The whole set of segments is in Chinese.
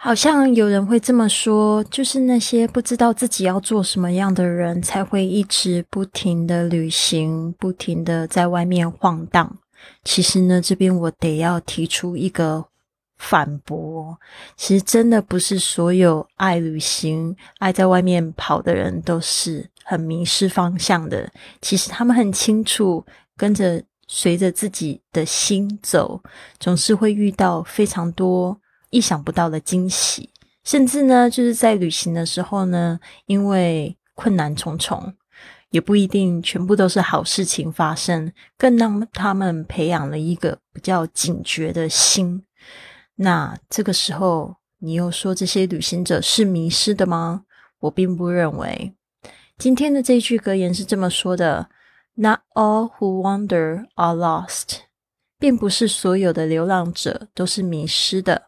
好像有人会这么说，就是那些不知道自己要做什么样的人，才会一直不停的旅行，不停的在外面晃荡。其实呢，这边我得要提出一个反驳，其实真的不是所有爱旅行、爱在外面跑的人都是很迷失方向的。其实他们很清楚，跟着随着自己的心走，总是会遇到非常多。意想不到的惊喜，甚至呢，就是在旅行的时候呢，因为困难重重，也不一定全部都是好事情发生，更让他们培养了一个比较警觉的心。那这个时候，你又说这些旅行者是迷失的吗？我并不认为。今天的这句格言是这么说的：“Not all who wander are lost。”并不是所有的流浪者都是迷失的。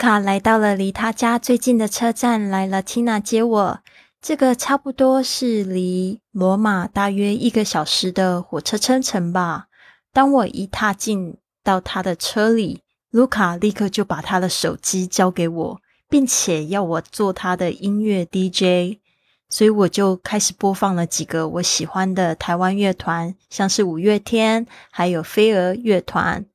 卡来到了离他家最近的车站，来了 Tina 接我。这个差不多是离罗马大约一个小时的火车车程吧。当我一踏进到他的车里，卢卡立刻就把他的手机交给我，并且要我做他的音乐 DJ。所以我就开始播放了几个我喜欢的台湾乐团，像是五月天，还有飞儿乐团。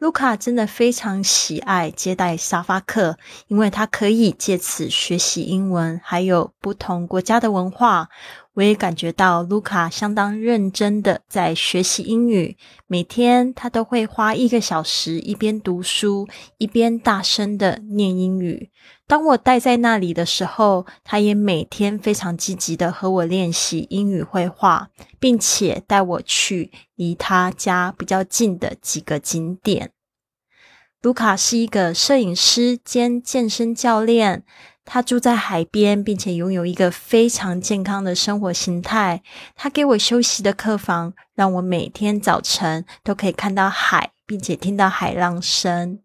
卢卡真的非常喜爱接待沙发客，因为他可以借此学习英文，还有不同国家的文化。我也感觉到卢卡相当认真的在学习英语，每天他都会花一个小时，一边读书，一边大声的念英语。当我待在那里的时候，他也每天非常积极的和我练习英语绘画，并且带我去离他家比较近的几个景点。卢卡是一个摄影师兼健身教练，他住在海边，并且拥有一个非常健康的生活形态。他给我休息的客房，让我每天早晨都可以看到海，并且听到海浪声。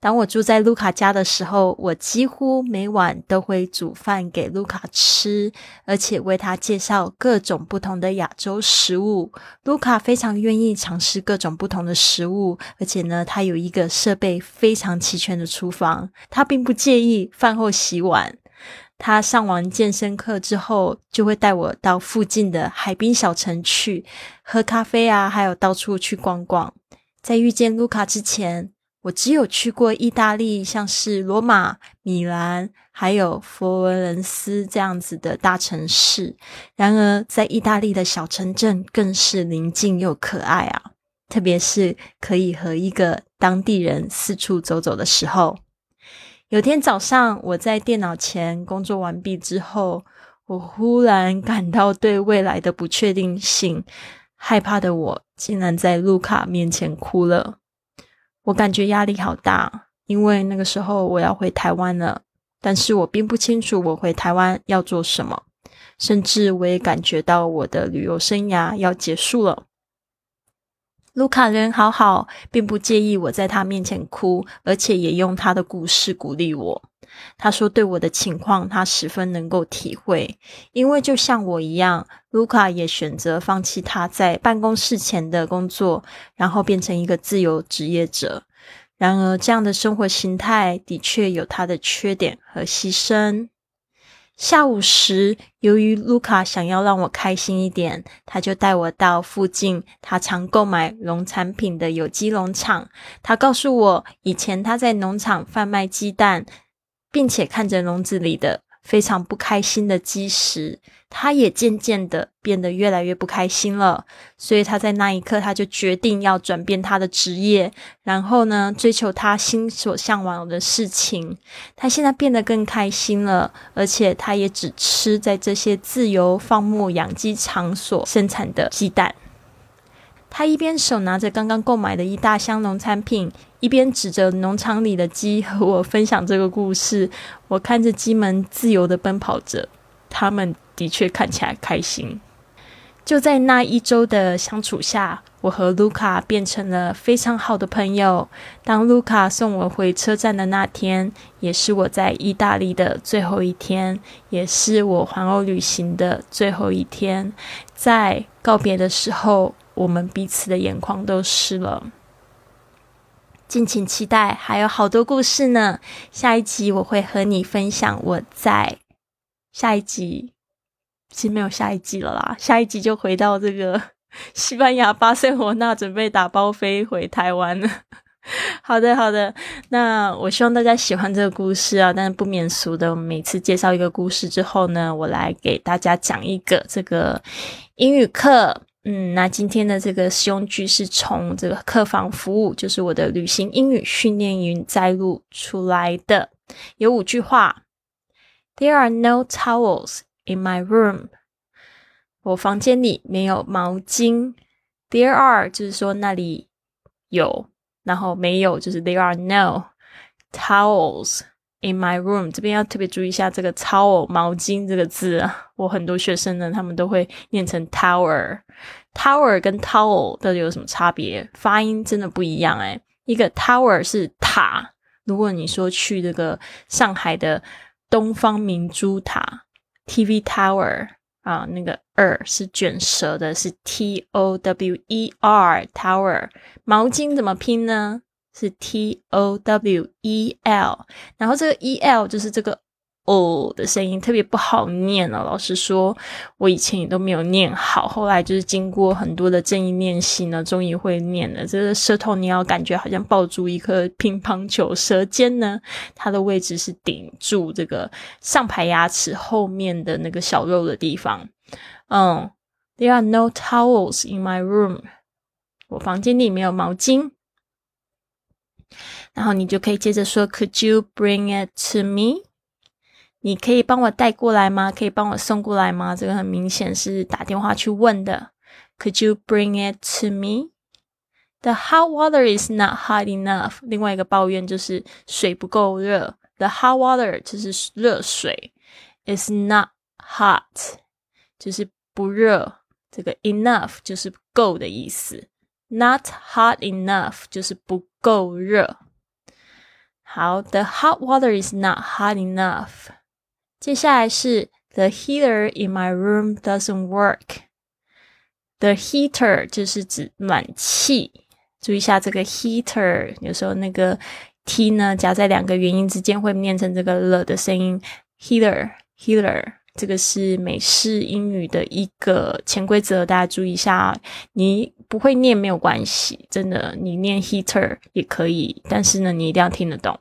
当我住在卢卡家的时候，我几乎每晚都会煮饭给卢卡吃，而且为他介绍各种不同的亚洲食物。卢卡非常愿意尝试各种不同的食物，而且呢，他有一个设备非常齐全的厨房。他并不介意饭后洗碗。他上完健身课之后，就会带我到附近的海滨小城去喝咖啡啊，还有到处去逛逛。在遇见卢卡之前。我只有去过意大利，像是罗马、米兰，还有佛罗伦斯这样子的大城市。然而，在意大利的小城镇更是宁静又可爱啊！特别是可以和一个当地人四处走走的时候。有天早上，我在电脑前工作完毕之后，我忽然感到对未来的不确定性，害怕的我竟然在卢卡面前哭了。我感觉压力好大，因为那个时候我要回台湾了，但是我并不清楚我回台湾要做什么，甚至我也感觉到我的旅游生涯要结束了。卢卡人好好，并不介意我在他面前哭，而且也用他的故事鼓励我。他说：“对我的情况，他十分能够体会，因为就像我一样，卢卡也选择放弃他在办公室前的工作，然后变成一个自由职业者。然而，这样的生活形态的确有它的缺点和牺牲。”下午时，由于卢卡想要让我开心一点，他就带我到附近他常购买农产品的有机农场。他告诉我，以前他在农场贩卖鸡蛋。并且看着笼子里的非常不开心的基石。他也渐渐的变得越来越不开心了，所以他在那一刻，他就决定要转变他的职业，然后呢，追求他心所向往的事情。他现在变得更开心了，而且他也只吃在这些自由放牧养鸡场所生产的鸡蛋。他一边手拿着刚刚购买的一大箱农产品，一边指着农场里的鸡和我分享这个故事。我看着鸡们自由的奔跑着，他们。的确看起来开心。就在那一周的相处下，我和卢卡变成了非常好的朋友。当卢卡送我回车站的那天，也是我在意大利的最后一天，也是我环欧旅行的最后一天。在告别的时候，我们彼此的眼眶都湿了。敬请期待，还有好多故事呢。下一集我会和你分享我在下一集。其实没有下一集了啦，下一集就回到这个 西班牙巴塞罗那，准备打包飞回台湾了。好的，好的，那我希望大家喜欢这个故事啊。但是不免俗的，我们每次介绍一个故事之后呢，我来给大家讲一个这个英语课。嗯，那今天的这个实用句是从这个客房服务，就是我的旅行英语训练营摘录出来的，有五句话。There are no towels. In my room，我房间里没有毛巾。There are 就是说那里有，然后没有就是 there are no towels in my room。这边要特别注意一下这个 towel 毛巾这个字啊，我很多学生呢，他们都会念成 tower。tower 跟 towel 到底有什么差别？发音真的不一样哎。一个 tower 是塔，如果你说去这个上海的东方明珠塔。TV tower 啊，那个二是卷舌的，是 T O W E R tower。毛巾怎么拼呢？是 T O W E L，然后这个 E L 就是这个。哦的声音特别不好念了。老实说，我以前也都没有念好。后来就是经过很多的正音练习呢，终于会念了。这个舌头你要感觉好像抱住一颗乒乓球，舌尖呢，它的位置是顶住这个上排牙齿后面的那个小肉的地方。嗯，There are no towels in my room。我房间里没有毛巾。然后你就可以接着说，Could you bring it to me？你可以帮我带过来吗？可以帮我送过来吗？这个很明显是打电话去问的。Could you bring it to me? The hot water is not hot enough。另外一个抱怨就是水不够热。The hot water 就是热水，is not hot 就是不热。这个 enough 就是够的意思，not hot enough 就是不够热。好，The hot water is not hot enough。接下来是 The heater in my room doesn't work。The heater 就是指暖气，注意一下这个 heater，有时候那个 t 呢夹在两个元音之间会念成这个了的声音。Heater，heater，这个是美式英语的一个潜规则，大家注意一下。你不会念没有关系，真的，你念 heater 也可以，但是呢，你一定要听得懂。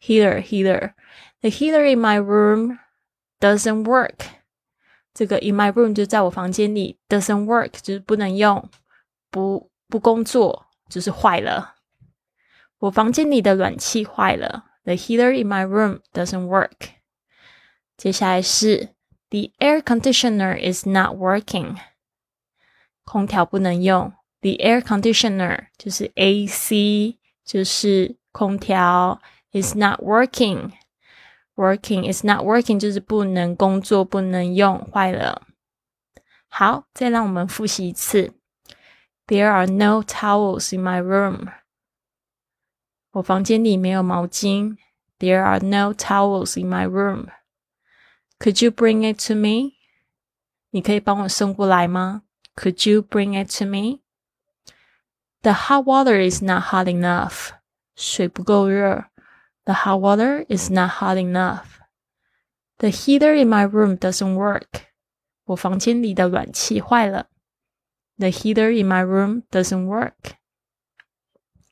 Heater，heater，the heater in my room。Doesn't work，这个 in my room 就在我房间里。Doesn't work 就是不能用，不不工作，就是坏了。我房间里的暖气坏了。The heater in my room doesn't work。接下来是 The air conditioner is not working，空调不能用。The air conditioner 就是 AC，就是空调，is not working。Working is not working，就是不能工作，不能用，坏了。好，再让我们复习一次。There are no towels in my room。我房间里没有毛巾。There are no towels in my room。Could you bring it to me？你可以帮我送过来吗？Could you bring it to me？The hot water is not hot enough。水不够热。The hot water is not hot enough. The heater in my room doesn't work. 我房间里的暖气坏了。The heater in my room doesn't work.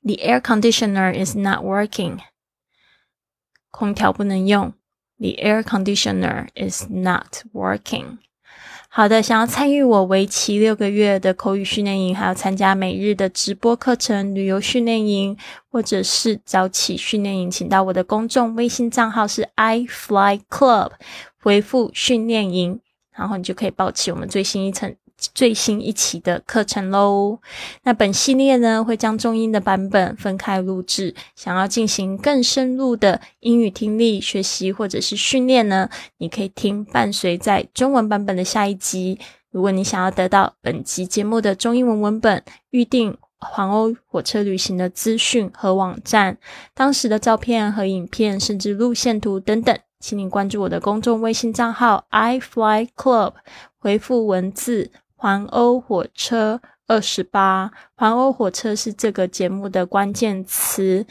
The air conditioner is not working. 空调不能用。 The air conditioner is not working. 好的，想要参与我为期六个月的口语训练营，还要参加每日的直播课程、旅游训练营，或者是早起训练营，请到我的公众微信账号是 i fly club，回复训练营，然后你就可以报起我们最新一层。最新一期的课程喽。那本系列呢，会将中英的版本分开录制。想要进行更深入的英语听力学习或者是训练呢，你可以听伴随在中文版本的下一集。如果你想要得到本集节目的中英文文本、预定环欧火车旅行的资讯和网站、当时的照片和影片，甚至路线图等等，请你关注我的公众微信账号 i fly club，回复文字。环欧火车二十八，环欧火车是这个节目的关键词，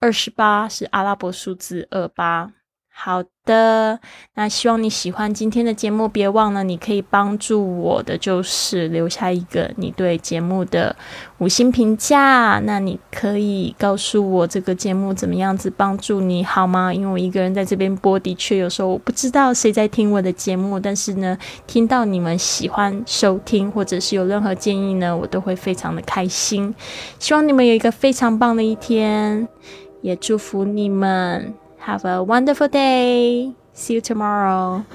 二十八是阿拉伯数字二八。好的，那希望你喜欢今天的节目。别忘了，你可以帮助我的就是留下一个你对节目的五星评价。那你可以告诉我这个节目怎么样子帮助你好吗？因为我一个人在这边播，的确有时候我不知道谁在听我的节目。但是呢，听到你们喜欢收听，或者是有任何建议呢，我都会非常的开心。希望你们有一个非常棒的一天，也祝福你们。Have a wonderful day. See you tomorrow.